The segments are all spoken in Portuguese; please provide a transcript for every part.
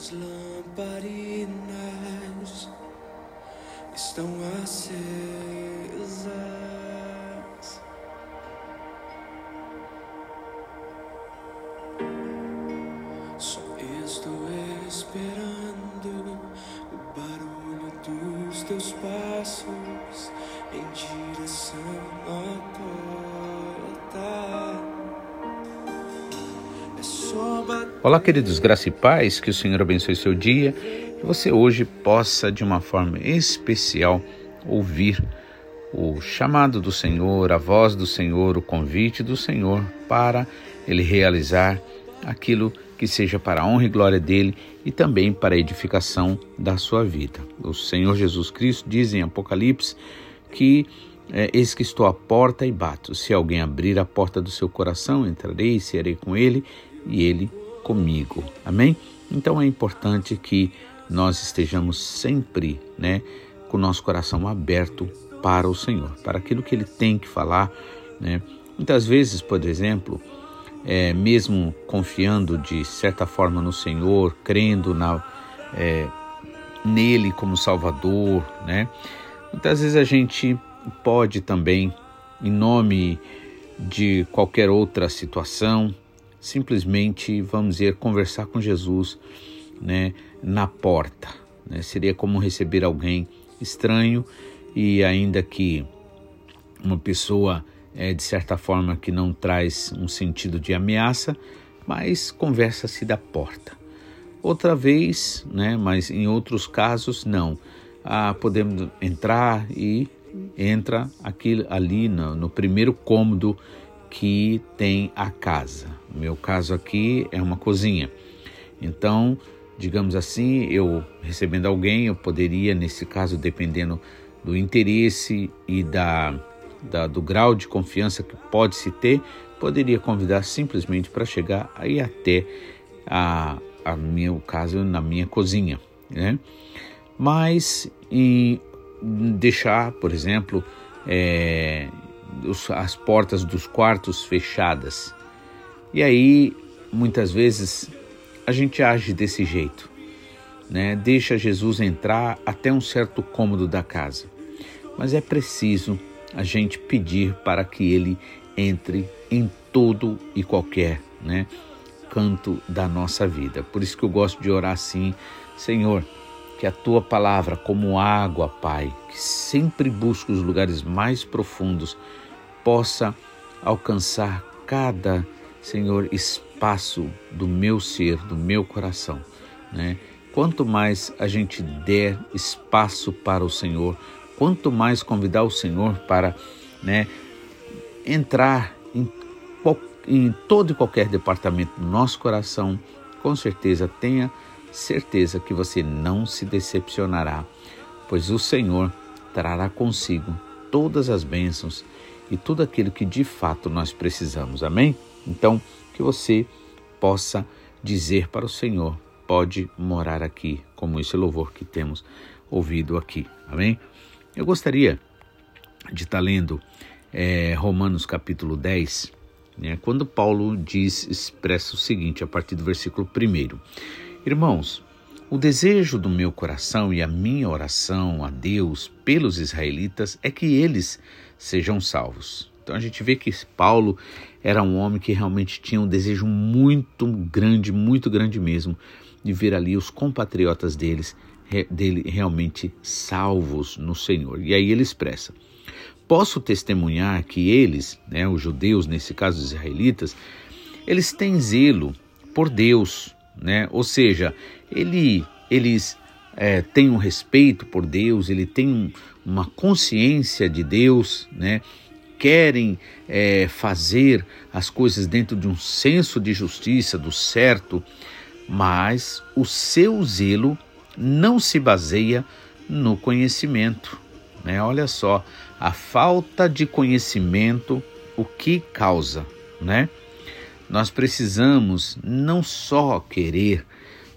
As lamparinas estão acesas. Olá, queridos graça e paz, que o Senhor abençoe seu dia, que você hoje possa, de uma forma especial, ouvir o chamado do Senhor, a voz do Senhor, o convite do Senhor para ele realizar aquilo que seja para a honra e glória dele e também para a edificação da sua vida. O Senhor Jesus Cristo diz em Apocalipse que é, eis que estou à porta e bato. Se alguém abrir a porta do seu coração, entrarei e serei com ele e ele comigo. Amém? Então é importante que nós estejamos sempre, né, com o nosso coração aberto para o Senhor, para aquilo que ele tem que falar, né? Muitas vezes, por exemplo, é, mesmo confiando de certa forma no Senhor, crendo na, é, nele como Salvador, né? Muitas vezes a gente pode também, em nome de qualquer outra situação, simplesmente, vamos dizer, conversar com Jesus né, na porta. Né? Seria como receber alguém estranho e ainda que uma pessoa, é, de certa forma, que não traz um sentido de ameaça, mas conversa-se da porta. Outra vez, né, mas em outros casos, não. Ah, podemos entrar e entra aqui, ali no, no primeiro cômodo que tem a casa. Meu caso aqui é uma cozinha. Então, digamos assim, eu recebendo alguém, eu poderia, nesse caso, dependendo do interesse e da, da do grau de confiança que pode se ter, poderia convidar simplesmente para chegar aí até a, a meu caso na minha cozinha, né? Mas em deixar, por exemplo, é, as portas dos quartos fechadas. E aí, muitas vezes, a gente age desse jeito, né? Deixa Jesus entrar até um certo cômodo da casa. Mas é preciso a gente pedir para que ele entre em todo e qualquer, né, canto da nossa vida. Por isso que eu gosto de orar assim, Senhor, que a tua palavra, como água, Pai, que sempre busca os lugares mais profundos, possa alcançar cada, Senhor, espaço do meu ser, do meu coração, né? Quanto mais a gente der espaço para o Senhor, quanto mais convidar o Senhor para, né, entrar em, em todo e qualquer departamento do nosso coração, com certeza tenha certeza que você não se decepcionará, pois o Senhor trará consigo todas as bênçãos e tudo aquilo que de fato nós precisamos. Amém? Então, que você possa dizer para o Senhor: pode morar aqui, como esse louvor que temos ouvido aqui. Amém? Eu gostaria de estar lendo é, Romanos capítulo 10, né, quando Paulo diz, expressa o seguinte, a partir do versículo 1. Irmãos, o desejo do meu coração e a minha oração a Deus pelos israelitas é que eles sejam salvos. Então a gente vê que Paulo era um homem que realmente tinha um desejo muito grande, muito grande mesmo, de ver ali os compatriotas deles, dele realmente salvos no Senhor. E aí ele expressa: Posso testemunhar que eles, né, os judeus, nesse caso os israelitas, eles têm zelo por Deus né? Ou seja, ele, eles é, têm um respeito por Deus, ele tem um, uma consciência de Deus, né? Querem é, fazer as coisas dentro de um senso de justiça, do certo, mas o seu zelo não se baseia no conhecimento. Né? Olha só, a falta de conhecimento, o que causa, né? Nós precisamos não só querer,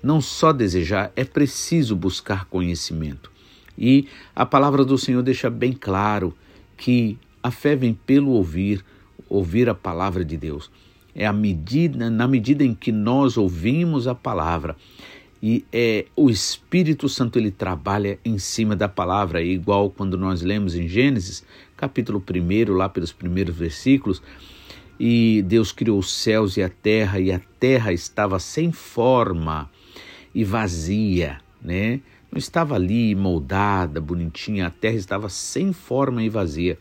não só desejar, é preciso buscar conhecimento. E a palavra do Senhor deixa bem claro que a fé vem pelo ouvir, ouvir a palavra de Deus. É a medida, na medida em que nós ouvimos a palavra, E é, o Espírito Santo ele trabalha em cima da palavra, é igual quando nós lemos em Gênesis, capítulo 1, lá pelos primeiros versículos, e Deus criou os céus e a terra, e a terra estava sem forma e vazia, né? Não estava ali moldada, bonitinha, a terra estava sem forma e vazia.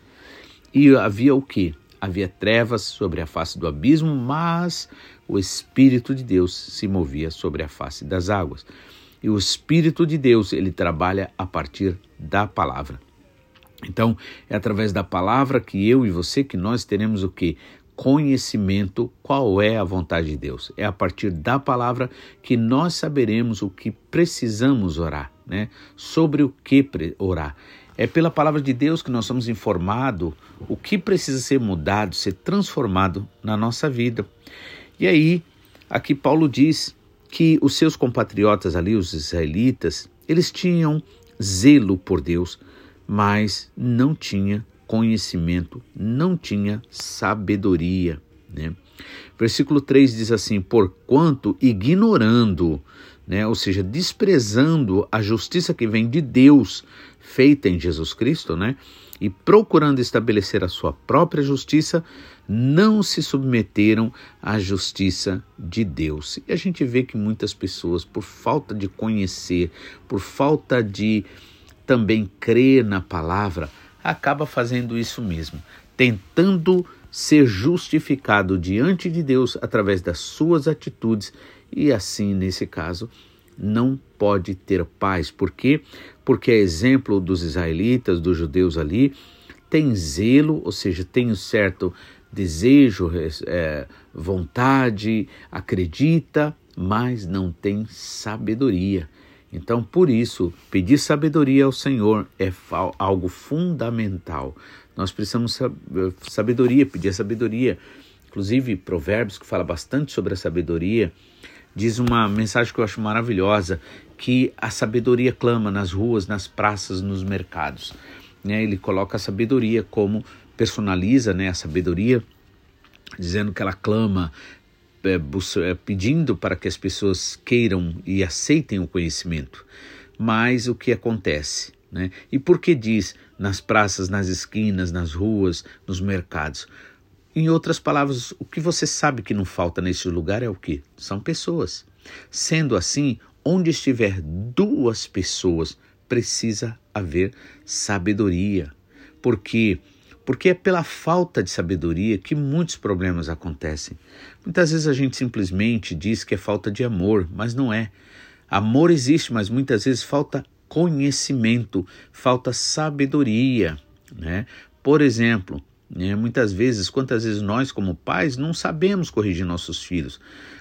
E havia o que? Havia trevas sobre a face do abismo, mas o Espírito de Deus se movia sobre a face das águas. E o Espírito de Deus, ele trabalha a partir da palavra. Então, é através da palavra que eu e você que nós teremos o que? Conhecimento qual é a vontade de Deus. É a partir da palavra que nós saberemos o que precisamos orar, né? Sobre o que orar. É pela palavra de Deus que nós somos informados o que precisa ser mudado, ser transformado na nossa vida. E aí, aqui Paulo diz que os seus compatriotas ali, os israelitas, eles tinham zelo por Deus, mas não tinha conhecimento, não tinha sabedoria. Né? Versículo 3 diz assim: Porquanto ignorando, né, ou seja, desprezando a justiça que vem de Deus, feita em Jesus Cristo, né, e procurando estabelecer a sua própria justiça, não se submeteram à justiça de Deus. E a gente vê que muitas pessoas, por falta de conhecer, por falta de também crer na palavra, acaba fazendo isso mesmo, tentando ser justificado diante de Deus através das suas atitudes e assim, nesse caso, não pode ter paz. Por quê? Porque é exemplo dos israelitas, dos judeus ali, tem zelo, ou seja, tem um certo desejo, é, vontade, acredita, mas não tem sabedoria. Então, por isso, pedir sabedoria ao Senhor é algo fundamental. Nós precisamos sabedoria, pedir sabedoria. Inclusive, Provérbios, que fala bastante sobre a sabedoria, diz uma mensagem que eu acho maravilhosa, que a sabedoria clama nas ruas, nas praças, nos mercados. Né? Ele coloca a sabedoria como personaliza né, a sabedoria, dizendo que ela clama, pedindo para que as pessoas queiram e aceitem o conhecimento. Mas o que acontece? Né? E por que diz nas praças, nas esquinas, nas ruas, nos mercados? Em outras palavras, o que você sabe que não falta nesse lugar é o que? São pessoas. Sendo assim, onde estiver duas pessoas, precisa haver sabedoria. Por quê? Porque é pela falta de sabedoria que muitos problemas acontecem. Muitas vezes a gente simplesmente diz que é falta de amor, mas não é. Amor existe, mas muitas vezes falta conhecimento, falta sabedoria, né? Por exemplo, né, muitas vezes, quantas vezes nós como pais não sabemos corrigir nossos filhos,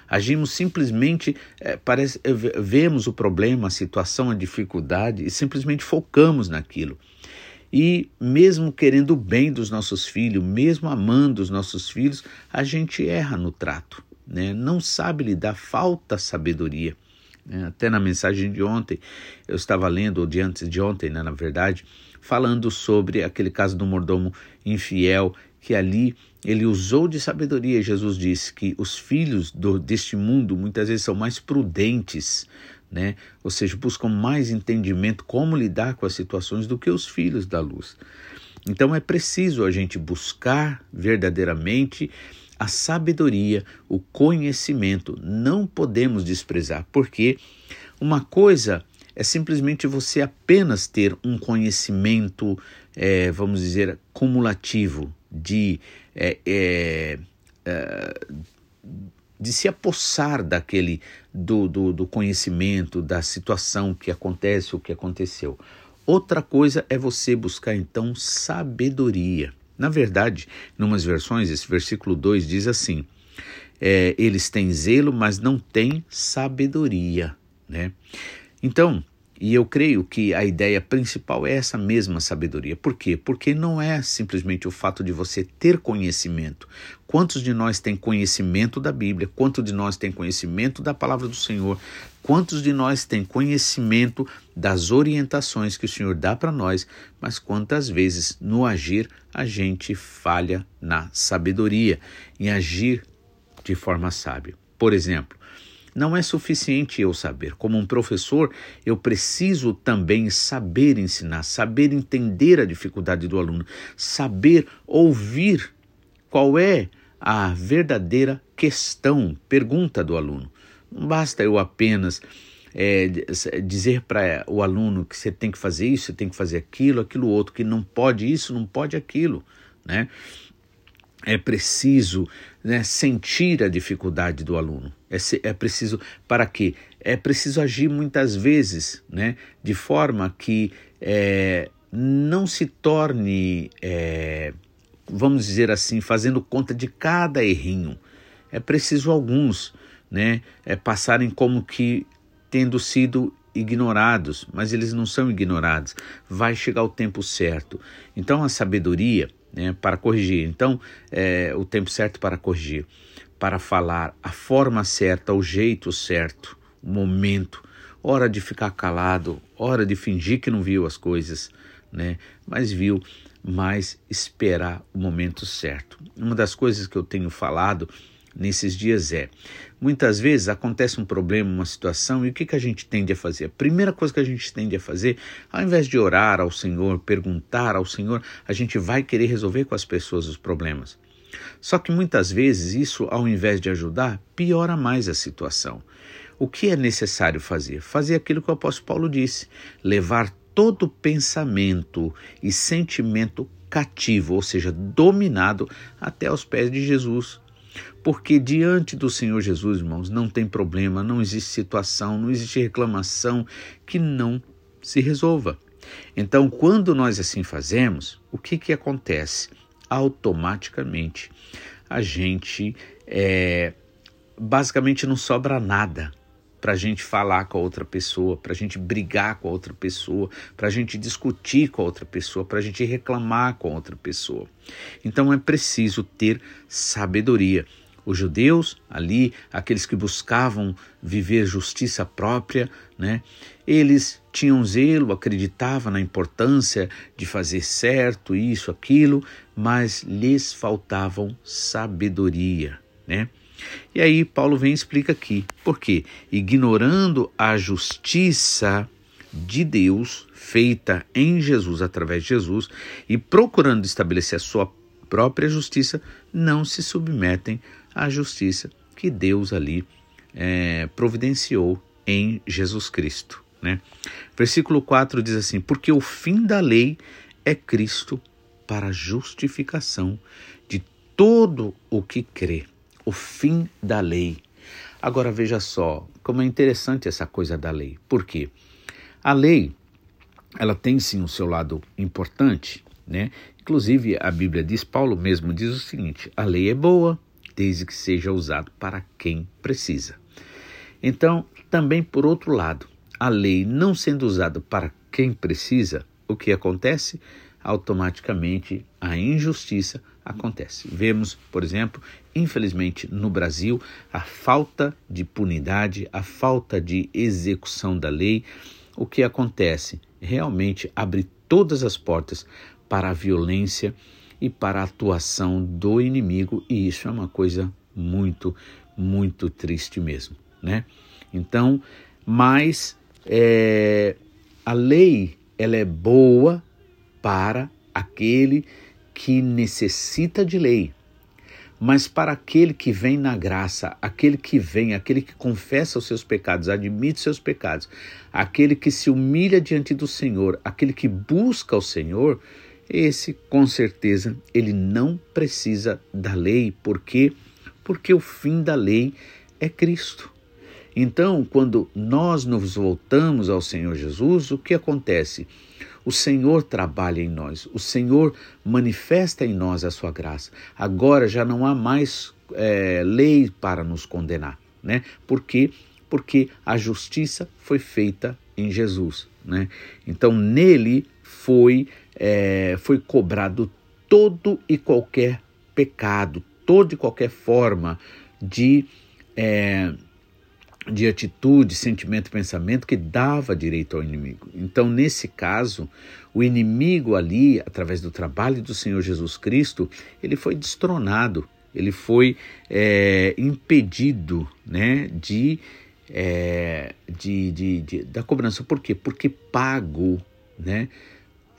agimos simplesmente, é, parece, é, vemos o problema, a situação, a dificuldade e simplesmente focamos naquilo. E mesmo querendo o bem dos nossos filhos, mesmo amando os nossos filhos, a gente erra no trato, né? não sabe lidar, falta sabedoria. Né? Até na mensagem de ontem, eu estava lendo, ou de antes de ontem, né, na verdade, falando sobre aquele caso do mordomo infiel, que ali ele usou de sabedoria. Jesus disse que os filhos do, deste mundo muitas vezes são mais prudentes né? Ou seja, buscam mais entendimento como lidar com as situações do que os filhos da luz. Então é preciso a gente buscar verdadeiramente a sabedoria, o conhecimento. Não podemos desprezar, porque uma coisa é simplesmente você apenas ter um conhecimento, é, vamos dizer, cumulativo de é, é, é de se apossar daquele do, do, do conhecimento, da situação que acontece, o que aconteceu. Outra coisa é você buscar então sabedoria. Na verdade, em umas versões, esse versículo 2 diz assim: é, eles têm zelo, mas não têm sabedoria. Né? Então, e eu creio que a ideia principal é essa mesma sabedoria. Por quê? Porque não é simplesmente o fato de você ter conhecimento. Quantos de nós têm conhecimento da Bíblia? Quantos de nós têm conhecimento da palavra do Senhor? Quantos de nós têm conhecimento das orientações que o Senhor dá para nós? Mas quantas vezes no agir a gente falha na sabedoria, em agir de forma sábia? Por exemplo, Não é suficiente eu saber. Como um professor, eu preciso também saber ensinar, saber entender a dificuldade do aluno, saber ouvir qual é a verdadeira questão, pergunta do aluno. Não basta eu apenas é, dizer para o aluno que você tem que fazer isso, você tem que fazer aquilo, aquilo outro, que não pode isso, não pode aquilo, né? É preciso né, sentir a dificuldade do aluno. É, é preciso para quê? É preciso agir muitas vezes, né, de forma que é, não se torne, é, vamos dizer assim, fazendo conta de cada errinho. É preciso alguns, né, é, passarem como que tendo sido ignorados, mas eles não são ignorados. Vai chegar o tempo certo. Então a sabedoria, né, para corrigir. Então é, o tempo certo para corrigir, para falar, a forma certa, o jeito certo, o momento. Hora de ficar calado, hora de fingir que não viu as coisas, né? Mas viu, mas esperar o momento certo. Uma das coisas que eu tenho falado nesses dias é: muitas vezes acontece um problema, uma situação, e o que, que a gente tende a fazer? A primeira coisa que a gente tende a fazer, ao invés de orar ao Senhor, perguntar ao Senhor, a gente vai querer resolver com as pessoas os problemas. Só que muitas vezes isso, ao invés de ajudar, piora mais a situação. O que é necessário fazer? Fazer aquilo que o apóstolo Paulo disse: levar todo pensamento e sentimento cativo, ou seja, dominado até aos pés de Jesus. Porque diante do Senhor Jesus, irmãos, não tem problema, não existe situação, não existe reclamação que não se resolva. Então, quando nós assim fazemos, o que, que acontece? Automaticamente a gente é, basicamente não sobra nada para a gente falar com a outra pessoa, para a gente brigar com a outra pessoa, para a gente discutir com a outra pessoa, para a gente reclamar com a outra pessoa. Então é preciso ter sabedoria. Os judeus ali, aqueles que buscavam viver justiça própria, né? Eles tinham zelo, acreditavam na importância de fazer certo, isso, aquilo, mas lhes faltavam sabedoria, né? E aí Paulo vem e explica aqui, porque ignorando a justiça de Deus feita em Jesus através de Jesus e procurando estabelecer a sua própria justiça, não se submetem à justiça que Deus ali é, providenciou em Jesus Cristo. Né? Versículo 4 diz assim: Porque o fim da lei é Cristo para a justificação de todo o que crê o fim da lei. Agora veja só como é interessante essa coisa da lei. Por quê? A lei, ela tem sim o seu lado importante, né? Inclusive a Bíblia diz, Paulo mesmo diz o seguinte: a lei é boa, desde que seja usado para quem precisa. Então, também por outro lado, a lei não sendo usada para quem precisa, o que acontece? Automaticamente a injustiça acontece. Vemos, por exemplo, infelizmente no Brasil, a falta de punidade, a falta de execução da lei. O que acontece? Realmente abre todas as portas para a violência e para a atuação do inimigo, e isso é uma coisa muito, muito triste mesmo, né? Então, mas é, a lei ela é boa para aquele que necessita de lei, mas para aquele que vem na graça, aquele que vem, aquele que confessa os seus pecados, admite seus pecados, aquele que se humilha diante do Senhor, aquele que busca o Senhor, esse com certeza ele não precisa da lei, por quê? Porque o fim da lei é Cristo. Então, quando nós nos voltamos ao Senhor Jesus, o que acontece? O Senhor trabalha em nós, o Senhor manifesta em nós a sua graça. Agora já não há mais é, lei para nos condenar, né? Por quê? Porque a justiça foi feita em Jesus, né? Então nele foi é, foi cobrado todo e qualquer pecado, toda e qualquer forma de é, de atitude, sentimento, pensamento que dava direito ao inimigo. Então, nesse caso, o inimigo ali, através do trabalho do Senhor Jesus Cristo, ele foi destronado ele foi é, impedido né, de, é, de, de, de, da cobrança. Por quê? Porque pago, né?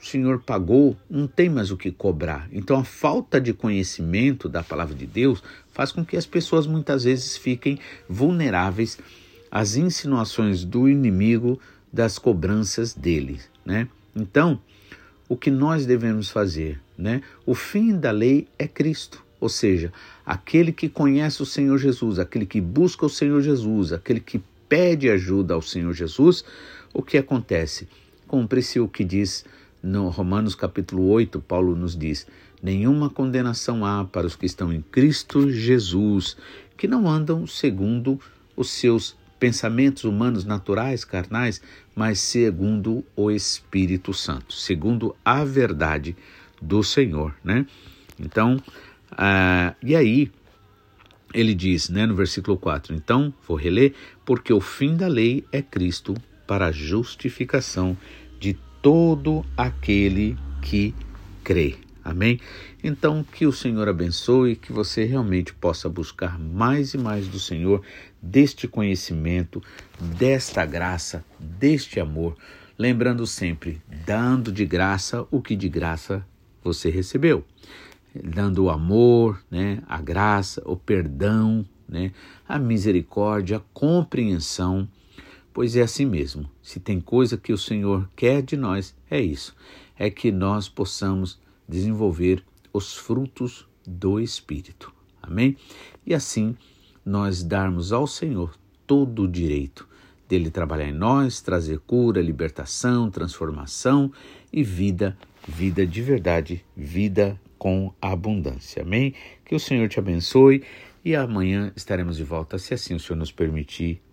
O Senhor pagou, não tem mais o que cobrar. Então a falta de conhecimento da palavra de Deus faz com que as pessoas muitas vezes fiquem vulneráveis às insinuações do inimigo das cobranças dele, né? Então, o que nós devemos fazer, né? O fim da lei é Cristo, ou seja, aquele que conhece o Senhor Jesus, aquele que busca o Senhor Jesus, aquele que pede ajuda ao Senhor Jesus, o que acontece? Cumpre-se o que diz no Romanos capítulo 8, Paulo nos diz: Nenhuma condenação há para os que estão em Cristo Jesus, que não andam segundo os seus pensamentos humanos naturais, carnais, mas segundo o Espírito Santo, segundo a verdade do Senhor, né? Então, ah, e aí ele diz, né, no versículo 4, então, vou reler, porque o fim da lei é Cristo para a justificação de todo aquele que crê. Amém? Então, que o Senhor abençoe, que você realmente possa buscar mais e mais do Senhor, deste conhecimento, desta graça, deste amor. Lembrando sempre, dando de graça o que de graça você recebeu. Dando o amor, né, a graça, o perdão, né, a misericórdia, a compreensão. Pois é assim mesmo. Se tem coisa que o Senhor quer de nós, é isso: é que nós possamos desenvolver os frutos do Espírito. Amém? E assim nós darmos ao Senhor todo o direito dele trabalhar em nós, trazer cura, libertação, transformação e vida, vida de verdade, vida com abundância. Amém? Que o Senhor te abençoe e amanhã estaremos de volta, se assim o Senhor nos permitir,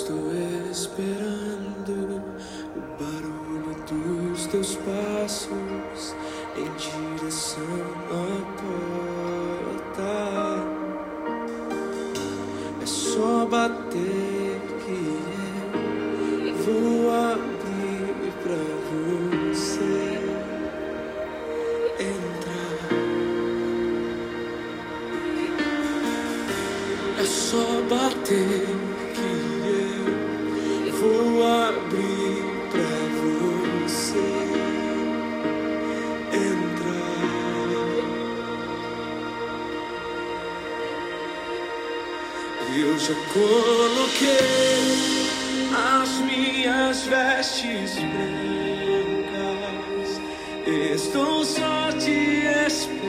Estou esperando o barulho dos teus passos em direção à porta. É só bater Eu já coloquei as minhas vestes brancas. Estou só te esperando.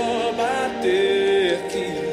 Só bater que